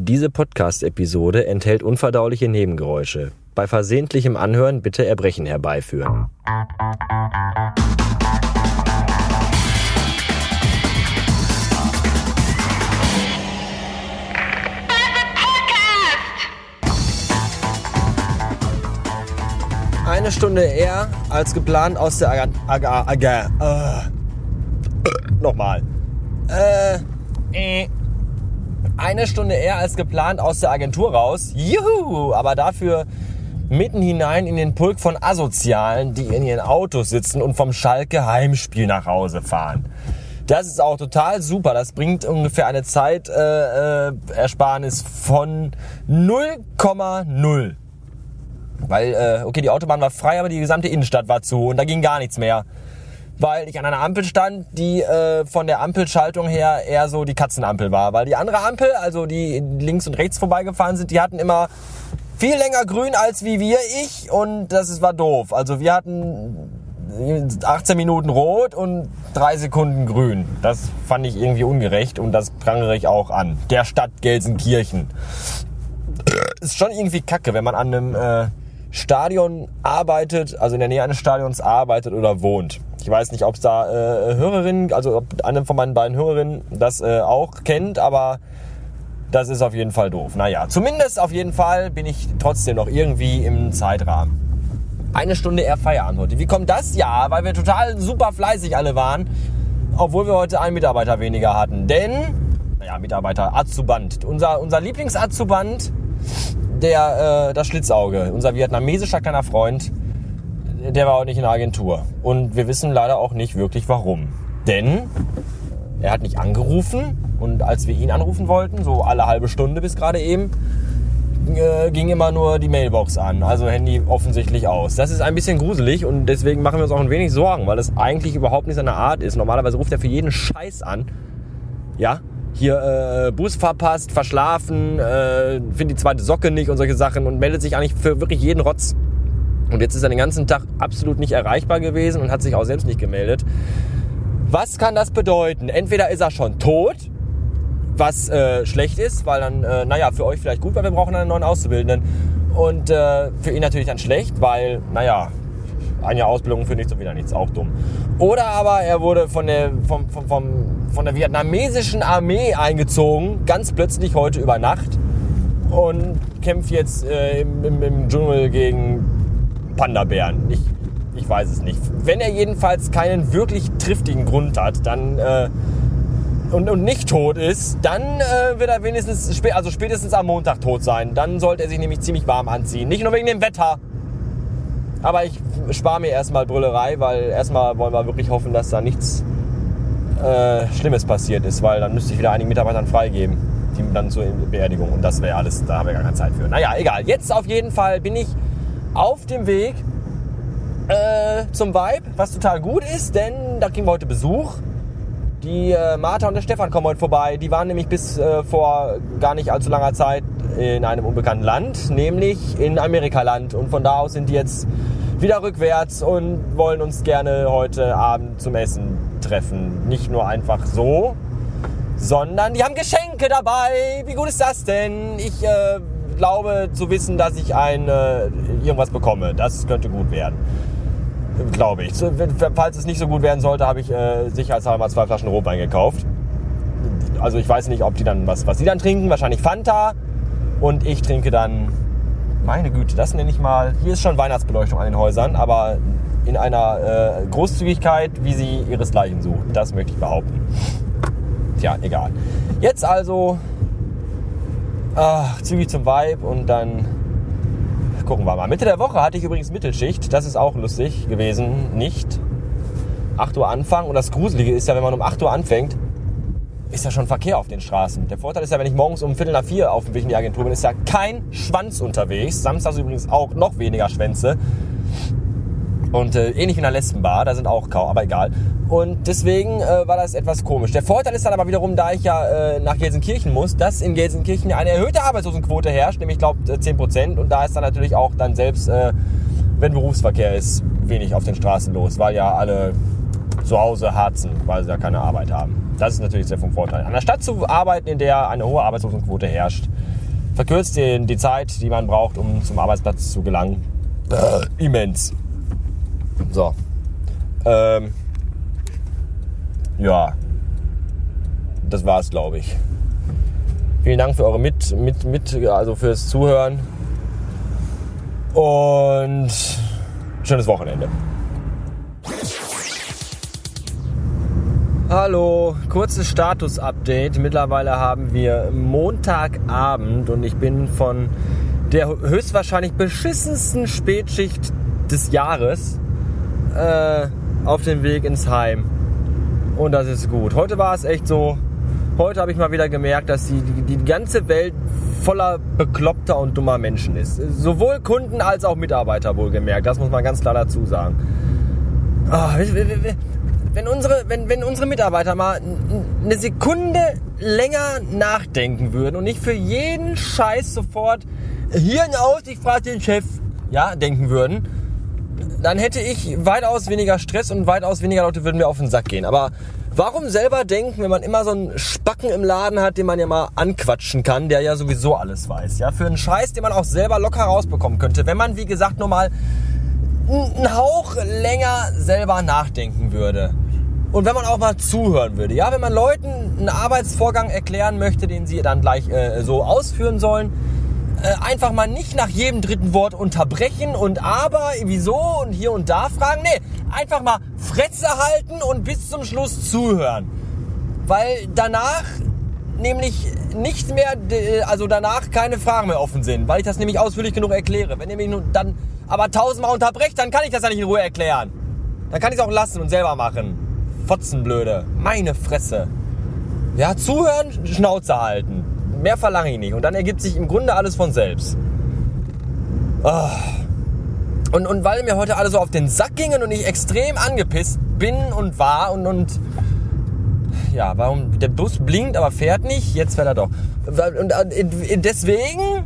Diese Podcast-Episode enthält unverdauliche Nebengeräusche. Bei versehentlichem Anhören bitte Erbrechen herbeiführen. Eine Stunde eher als geplant aus der Aga... Aga... Aga... Äh. Nochmal. Äh... äh eine Stunde eher als geplant aus der Agentur raus. Juhu! Aber dafür mitten hinein in den Pulk von Asozialen, die in ihren Autos sitzen und vom Schalke Heimspiel nach Hause fahren. Das ist auch total super. Das bringt ungefähr eine Zeitersparnis äh, von 0,0. Weil, äh, okay, die Autobahn war frei, aber die gesamte Innenstadt war zu und da ging gar nichts mehr weil ich an einer Ampel stand, die äh, von der Ampelschaltung her eher so die Katzenampel war. Weil die andere Ampel, also die links und rechts vorbeigefahren sind, die hatten immer viel länger grün als wie wir, ich, und das war doof. Also wir hatten 18 Minuten rot und 3 Sekunden grün. Das fand ich irgendwie ungerecht und das prangere ich auch an. Der Stadt Gelsenkirchen. Ist schon irgendwie kacke, wenn man an einem äh, Stadion arbeitet, also in der Nähe eines Stadions arbeitet oder wohnt. Ich weiß nicht, ob es da äh, Hörerinnen, also ob eine von meinen beiden Hörerinnen das äh, auch kennt, aber das ist auf jeden Fall doof. Naja, zumindest auf jeden Fall bin ich trotzdem noch irgendwie im Zeitrahmen. Eine Stunde eher Feierabend heute. Wie kommt das? Ja, weil wir total super fleißig alle waren, obwohl wir heute einen Mitarbeiter weniger hatten. Denn, naja, Mitarbeiter, Azuband. Unser, unser Lieblings-Azuband, der, äh, das Schlitzauge, unser vietnamesischer kleiner Freund, der war auch nicht in der Agentur. Und wir wissen leider auch nicht wirklich warum. Denn er hat nicht angerufen und als wir ihn anrufen wollten, so alle halbe Stunde bis gerade eben, äh, ging immer nur die Mailbox an, also Handy offensichtlich aus. Das ist ein bisschen gruselig und deswegen machen wir uns auch ein wenig Sorgen, weil es eigentlich überhaupt nicht seine Art ist. Normalerweise ruft er für jeden Scheiß an. Ja, hier äh, Bus verpasst, verschlafen, äh, findet die zweite Socke nicht und solche Sachen und meldet sich eigentlich für wirklich jeden Rotz. Und jetzt ist er den ganzen Tag absolut nicht erreichbar gewesen und hat sich auch selbst nicht gemeldet. Was kann das bedeuten? Entweder ist er schon tot, was äh, schlecht ist, weil dann, äh, naja, für euch vielleicht gut, weil wir brauchen einen neuen Auszubildenden. Und äh, für ihn natürlich dann schlecht, weil, naja, ein Jahr Ausbildung für nichts und wieder nichts, auch dumm. Oder aber er wurde von der, vom, vom, vom, von der vietnamesischen Armee eingezogen, ganz plötzlich heute über Nacht und kämpft jetzt äh, im, im, im Dschungel gegen Panda-Bären. Ich, ich weiß es nicht. Wenn er jedenfalls keinen wirklich triftigen Grund hat, dann äh, und, und nicht tot ist, dann äh, wird er wenigstens, spä also spätestens am Montag tot sein. Dann sollte er sich nämlich ziemlich warm anziehen. Nicht nur wegen dem Wetter. Aber ich spare mir erstmal Brüllerei, weil erstmal wollen wir wirklich hoffen, dass da nichts äh, Schlimmes passiert ist, weil dann müsste ich wieder einigen Mitarbeitern freigeben, die dann zur Beerdigung. Und das wäre alles, da haben wir gar keine Zeit für. Naja, egal. Jetzt auf jeden Fall bin ich auf dem Weg äh, zum Vibe, was total gut ist, denn da kriegen wir heute Besuch. Die äh, Martha und der Stefan kommen heute vorbei. Die waren nämlich bis äh, vor gar nicht allzu langer Zeit in einem unbekannten Land, nämlich in Amerikaland. Und von da aus sind die jetzt wieder rückwärts und wollen uns gerne heute Abend zum Essen treffen. Nicht nur einfach so, sondern die haben Geschenke dabei. Wie gut ist das denn? Ich äh, glaube zu wissen, dass ich ein, äh, irgendwas bekomme. Das könnte gut werden. Glaube ich. Falls es nicht so gut werden sollte, habe ich äh, sicherheitshalber mal zwei Flaschen Rotwein gekauft. Also ich weiß nicht, ob die dann was, was die dann trinken. Wahrscheinlich Fanta. Und ich trinke dann, meine Güte, das nenne ich mal. Hier ist schon Weihnachtsbeleuchtung an den Häusern, aber in einer äh, Großzügigkeit, wie sie ihresgleichen sucht. Das möchte ich behaupten. Tja, egal. Jetzt also ach, zügig zum Vibe und dann gucken wir mal. Mitte der Woche hatte ich übrigens Mittelschicht. Das ist auch lustig gewesen. Nicht 8 Uhr Anfang. Und das Gruselige ist ja, wenn man um 8 Uhr anfängt, ist ja schon Verkehr auf den Straßen. Der Vorteil ist ja, wenn ich morgens um Viertel nach vier auf dem Weg in die Agentur bin, ist ja kein Schwanz unterwegs. Samstags übrigens auch noch weniger Schwänze. Und äh, ähnlich wie in der Lesbenbar, da sind auch kaum, aber egal. Und deswegen äh, war das etwas komisch. Der Vorteil ist dann aber wiederum, da ich ja äh, nach Gelsenkirchen muss, dass in Gelsenkirchen eine erhöhte Arbeitslosenquote herrscht, nämlich ich glaube 10%. Und da ist dann natürlich auch dann selbst, äh, wenn Berufsverkehr ist, wenig auf den Straßen los, weil ja alle zu Hause harzen, weil sie ja keine Arbeit haben. Das ist natürlich sehr vom Vorteil. An der Stadt zu arbeiten, in der eine hohe Arbeitslosenquote herrscht, verkürzt die, die Zeit, die man braucht, um zum Arbeitsplatz zu gelangen, äh, immens. So. Ähm, ja. Das war's, glaube ich. Vielen Dank für eure mit, mit, mit, also fürs Zuhören. Und schönes Wochenende. Hallo, kurzes Status-Update. Mittlerweile haben wir Montagabend und ich bin von der höchstwahrscheinlich beschissensten Spätschicht des Jahres äh, auf dem Weg ins Heim. Und das ist gut. Heute war es echt so. Heute habe ich mal wieder gemerkt, dass die, die, ganze Welt voller bekloppter und dummer Menschen ist. Sowohl Kunden als auch Mitarbeiter wohlgemerkt. Das muss man ganz klar dazu sagen. Oh, wenn unsere, wenn, wenn unsere Mitarbeiter mal eine Sekunde länger nachdenken würden und nicht für jeden Scheiß sofort hier aus, ich frage den Chef, ja, denken würden, dann hätte ich weitaus weniger Stress und weitaus weniger Leute würden mir auf den Sack gehen. Aber warum selber denken, wenn man immer so einen Spacken im Laden hat, den man ja mal anquatschen kann, der ja sowieso alles weiß, ja, für einen Scheiß, den man auch selber locker rausbekommen könnte, wenn man, wie gesagt, nur mal einen Hauch länger selber nachdenken würde. Und wenn man auch mal zuhören würde, ja, wenn man Leuten einen Arbeitsvorgang erklären möchte, den sie dann gleich äh, so ausführen sollen, äh, einfach mal nicht nach jedem dritten Wort unterbrechen und aber, wieso und hier und da fragen. Nee, einfach mal Fresse halten und bis zum Schluss zuhören. Weil danach nämlich nicht mehr, also danach keine Fragen mehr offen sind, weil ich das nämlich ausführlich genug erkläre. Wenn ihr mich dann aber tausendmal unterbrecht, dann kann ich das ja nicht in Ruhe erklären. Dann kann ich es auch lassen und selber machen. Fotzenblöde. Meine Fresse. Ja, zuhören, Schnauze halten. Mehr verlange ich nicht. Und dann ergibt sich im Grunde alles von selbst. Oh. Und, und weil mir heute alle so auf den Sack gingen und ich extrem angepisst bin und war und, und ja, warum der Bus blinkt, aber fährt nicht, jetzt fährt er doch. Und äh, deswegen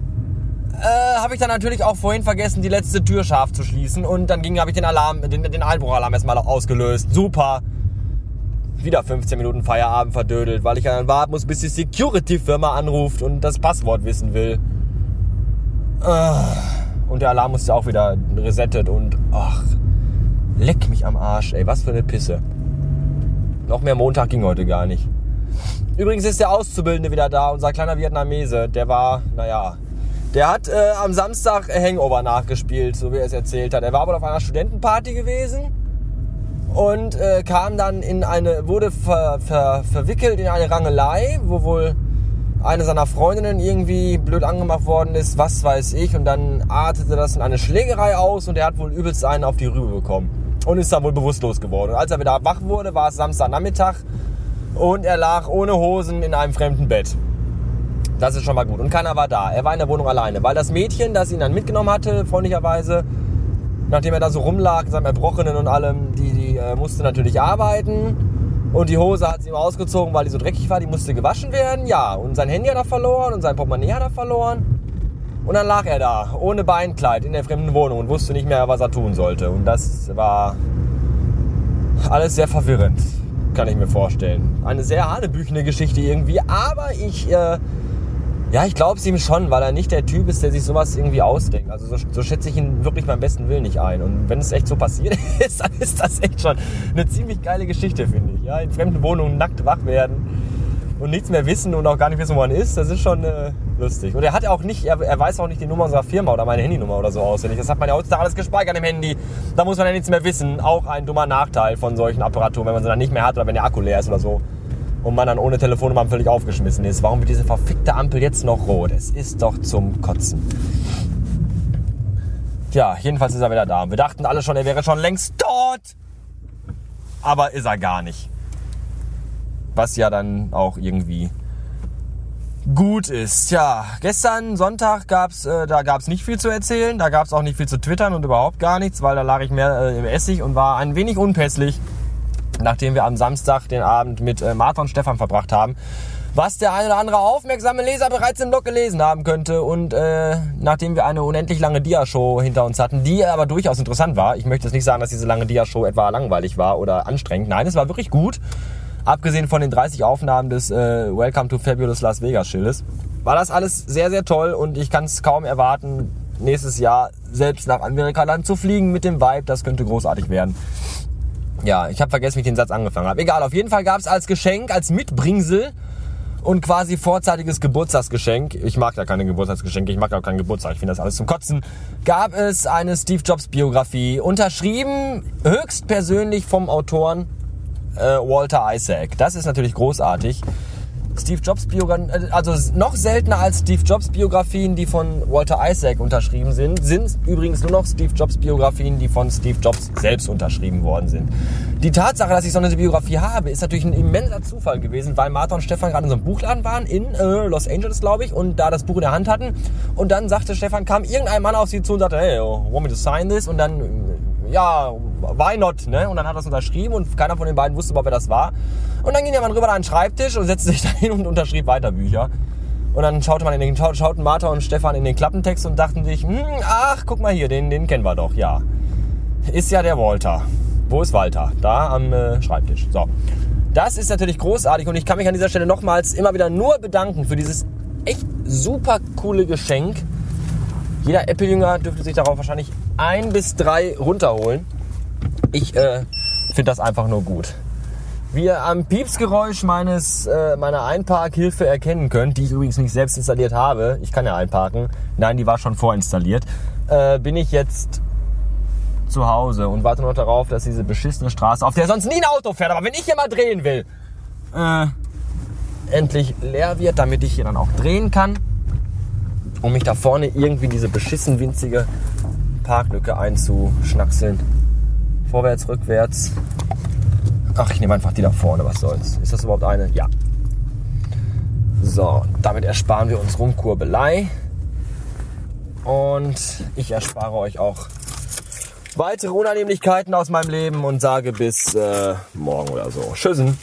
äh, habe ich dann natürlich auch vorhin vergessen, die letzte Tür scharf zu schließen und dann ging, habe ich den Alarm, den, den Einbruchalarm erstmal ausgelöst. Super wieder 15 Minuten Feierabend verdödelt, weil ich dann warten muss, bis die Security-Firma anruft und das Passwort wissen will. Ah. Und der Alarm musste auch wieder resettet und ach, leck mich am Arsch, ey, was für eine Pisse. Noch mehr Montag ging heute gar nicht. Übrigens ist der Auszubildende wieder da, unser kleiner Vietnamese. Der war, naja, der hat äh, am Samstag Hangover nachgespielt, so wie er es erzählt hat. Er war wohl auf einer Studentenparty gewesen und äh, kam dann in eine, wurde ver, ver, verwickelt in eine Rangelei, wo wohl eine seiner Freundinnen irgendwie blöd angemacht worden ist, was weiß ich, und dann artete das in eine Schlägerei aus und er hat wohl übelst einen auf die Rübe bekommen und ist dann wohl bewusstlos geworden. Und als er wieder wach wurde, war es Samstagnachmittag und er lag ohne Hosen in einem fremden Bett. Das ist schon mal gut. Und keiner war da. Er war in der Wohnung alleine, weil das Mädchen, das ihn dann mitgenommen hatte, freundlicherweise, nachdem er da so rumlag, seinem Erbrochenen und allem, die, die äh, musste natürlich arbeiten. Und die Hose hat sie ihm ausgezogen, weil die so dreckig war. Die musste gewaschen werden. Ja, und sein Handy hat er verloren und sein Portemonnaie hat er verloren. Und dann lag er da, ohne Beinkleid, in der fremden Wohnung und wusste nicht mehr, was er tun sollte. Und das war alles sehr verwirrend, kann ich mir vorstellen. Eine sehr hanebüchene Geschichte irgendwie, aber ich äh, ja, ich glaube es ihm schon, weil er nicht der Typ ist, der sich sowas irgendwie ausdenkt. Also so, so schätze ich ihn wirklich beim besten Willen nicht ein. Und wenn es echt so passiert ist, dann ist das echt schon eine ziemlich geile Geschichte, finde ich. Ja, in fremden Wohnungen nackt wach werden und nichts mehr wissen und auch gar nicht wissen, wo man ist, das ist schon äh, lustig. Und er hat auch nicht, er, er, weiß auch nicht die Nummer unserer Firma oder meine Handynummer oder so auswendig. Das hat man ja heutzutage alles gespeichert im Handy. Da muss man ja nichts mehr wissen. Auch ein dummer Nachteil von solchen Apparaturen, wenn man sie dann nicht mehr hat oder wenn der Akku leer ist oder so und man dann ohne Telefonnummer völlig aufgeschmissen ist. Warum wird diese verfickte Ampel jetzt noch rot? Es ist doch zum Kotzen. Tja, jedenfalls ist er wieder da. Wir dachten alle schon, er wäre schon längst tot. Aber ist er gar nicht. Was ja dann auch irgendwie gut ist. Ja, gestern Sonntag gab's, äh, nicht viel zu erzählen. Da gab's auch nicht viel zu twittern und überhaupt gar nichts, weil da lag ich mehr äh, im Essig und war ein wenig unpässlich nachdem wir am Samstag den Abend mit äh, Martha und Stefan verbracht haben, was der eine oder andere aufmerksame Leser bereits im Blog gelesen haben könnte. Und äh, nachdem wir eine unendlich lange Dia-Show hinter uns hatten, die aber durchaus interessant war, ich möchte jetzt nicht sagen, dass diese lange Dia-Show etwa langweilig war oder anstrengend. Nein, es war wirklich gut. Abgesehen von den 30 Aufnahmen des äh, Welcome to Fabulous Las Vegas Schildes, war das alles sehr, sehr toll und ich kann es kaum erwarten, nächstes Jahr selbst nach Amerika dann zu fliegen mit dem Vibe. Das könnte großartig werden. Ja, ich habe vergessen, wie ich den Satz angefangen habe. Egal, auf jeden Fall gab es als Geschenk, als Mitbringsel und quasi vorzeitiges Geburtstagsgeschenk. Ich mag da keine Geburtstagsgeschenke, ich mag auch keinen Geburtstag, ich finde das alles zum Kotzen. Gab es eine Steve Jobs Biografie, unterschrieben höchstpersönlich vom Autoren äh, Walter Isaac. Das ist natürlich großartig. Steve Jobs Biografien, äh, also noch seltener als Steve Jobs Biografien, die von Walter Isaac unterschrieben sind, sind übrigens nur noch Steve Jobs Biografien, die von Steve Jobs selbst unterschrieben worden sind. Die Tatsache, dass ich so eine Biografie habe, ist natürlich ein immenser Zufall gewesen, weil Martha und Stefan gerade in so einem Buchladen waren in äh, Los Angeles, glaube ich, und da das Buch in der Hand hatten. Und dann sagte Stefan, kam irgendein Mann auf sie zu und sagte, hey, want me to sign this? Und dann ja, why not, ne? Und dann hat er es unterschrieben und keiner von den beiden wusste überhaupt, wer das war. Und dann ging der Mann rüber an den Schreibtisch und setzte sich da hin und unterschrieb weiter Bücher. Und dann schaute man in den, schauten Martha und Stefan in den Klappentext und dachten sich, hm, ach, guck mal hier, den, den kennen wir doch, ja. Ist ja der Walter. Wo ist Walter? Da am äh, Schreibtisch. So. Das ist natürlich großartig und ich kann mich an dieser Stelle nochmals immer wieder nur bedanken für dieses echt super coole Geschenk. Jeder Apple-Jünger dürfte sich darauf wahrscheinlich ein bis drei runterholen. Ich äh, finde das einfach nur gut. Wie ihr am Piepsgeräusch meines, äh, meiner Einparkhilfe erkennen könnt, die ich übrigens nicht selbst installiert habe, ich kann ja einparken, nein, die war schon vorinstalliert, äh, bin ich jetzt zu Hause und warte noch darauf, dass diese beschissene Straße, auf der sonst nie ein Auto fährt, aber wenn ich hier mal drehen will, äh, endlich leer wird, damit ich hier dann auch drehen kann, um mich da vorne irgendwie diese beschissen winzige Parklücke einzuschnackseln. Vorwärts, rückwärts. Ach, ich nehme einfach die da vorne, was soll's. Ist das überhaupt eine? Ja. So, damit ersparen wir uns Rumkurbelei. Und ich erspare euch auch weitere Unannehmlichkeiten aus meinem Leben und sage bis äh, morgen oder so. Tschüssen.